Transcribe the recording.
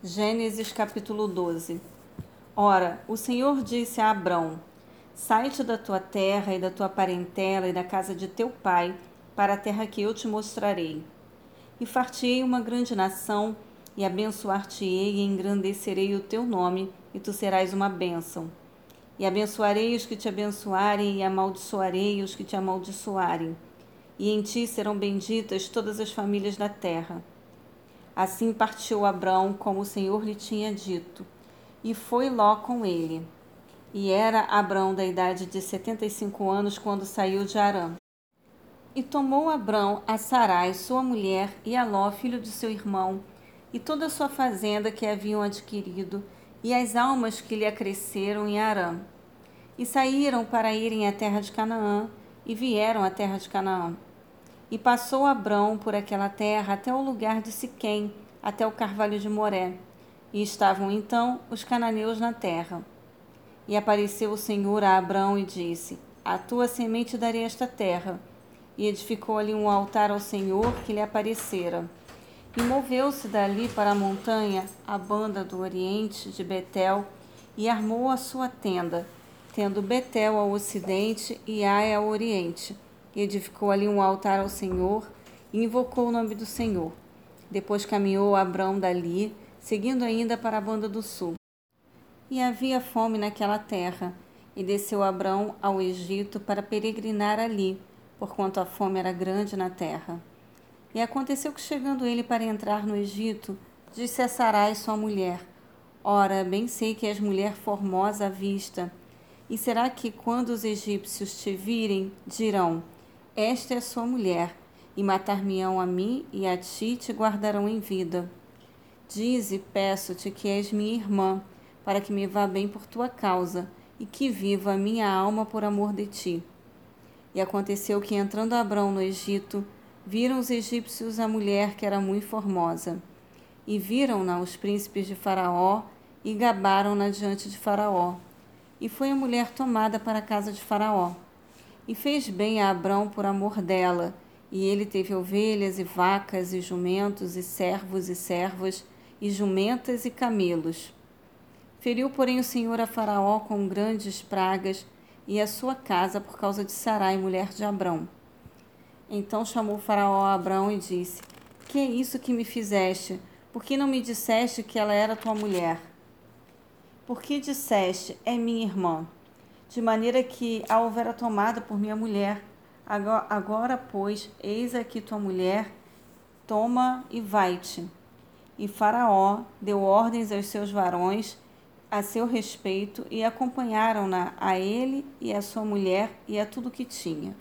Gênesis capítulo 12 Ora, o Senhor disse a Abrão: Sai-te da tua terra e da tua parentela e da casa de teu pai, para a terra que eu te mostrarei. E fartei uma grande nação, e abençoar-te-ei e engrandecerei o teu nome, e tu serás uma bênção. E abençoarei os que te abençoarem, e amaldiçoarei os que te amaldiçoarem. E em ti serão benditas todas as famílias da terra. Assim partiu Abrão, como o Senhor lhe tinha dito, e foi Ló com ele. E era Abrão da idade de setenta e cinco anos quando saiu de Arã. E tomou Abrão a Sarai, sua mulher, e a Ló, filho de seu irmão, e toda a sua fazenda que haviam adquirido, e as almas que lhe acresceram em Arã. E saíram para irem à terra de Canaã, e vieram à terra de Canaã. E passou Abrão por aquela terra até o lugar de Siquém, até o carvalho de Moré. E estavam então os cananeus na terra. E apareceu o Senhor a Abrão e disse: A tua semente darei esta terra. E edificou ali um altar ao Senhor que lhe aparecera. E moveu-se dali para a montanha, a banda do oriente de Betel, e armou a sua tenda, tendo Betel ao ocidente e Ai ao oriente e edificou ali um altar ao Senhor e invocou o nome do Senhor. Depois caminhou Abrão dali, seguindo ainda para a banda do sul. E havia fome naquela terra, e desceu Abrão ao Egito para peregrinar ali, porquanto a fome era grande na terra. E aconteceu que, chegando ele para entrar no Egito, disse a Sarai, sua mulher: Ora, bem sei que és mulher formosa à vista. E será que, quando os egípcios te virem, dirão: esta é sua mulher, e matar-me-ão a mim e a ti te guardarão em vida. Dize, peço-te que és minha irmã, para que me vá bem por tua causa, e que viva a minha alma por amor de ti. E aconteceu que, entrando Abrão no Egito, viram os egípcios a mulher que era muito formosa. E viram-na os príncipes de Faraó, e gabaram-na diante de Faraó. E foi a mulher tomada para a casa de Faraó. E fez bem a Abrão por amor dela, e ele teve ovelhas e vacas e jumentos e servos e servas e jumentas e camelos. Feriu, porém, o Senhor a Faraó com grandes pragas e a sua casa por causa de Sarai, mulher de Abrão. Então chamou Faraó a Abrão e disse: Que é isso que me fizeste? Por que não me disseste que ela era tua mulher? Por que disseste: É minha irmã? De maneira que a houvera tomada por minha mulher. Agora, agora, pois, eis aqui tua mulher, toma e vai-te. E Faraó deu ordens aos seus varões a seu respeito e acompanharam-na a ele e a sua mulher e a tudo que tinha.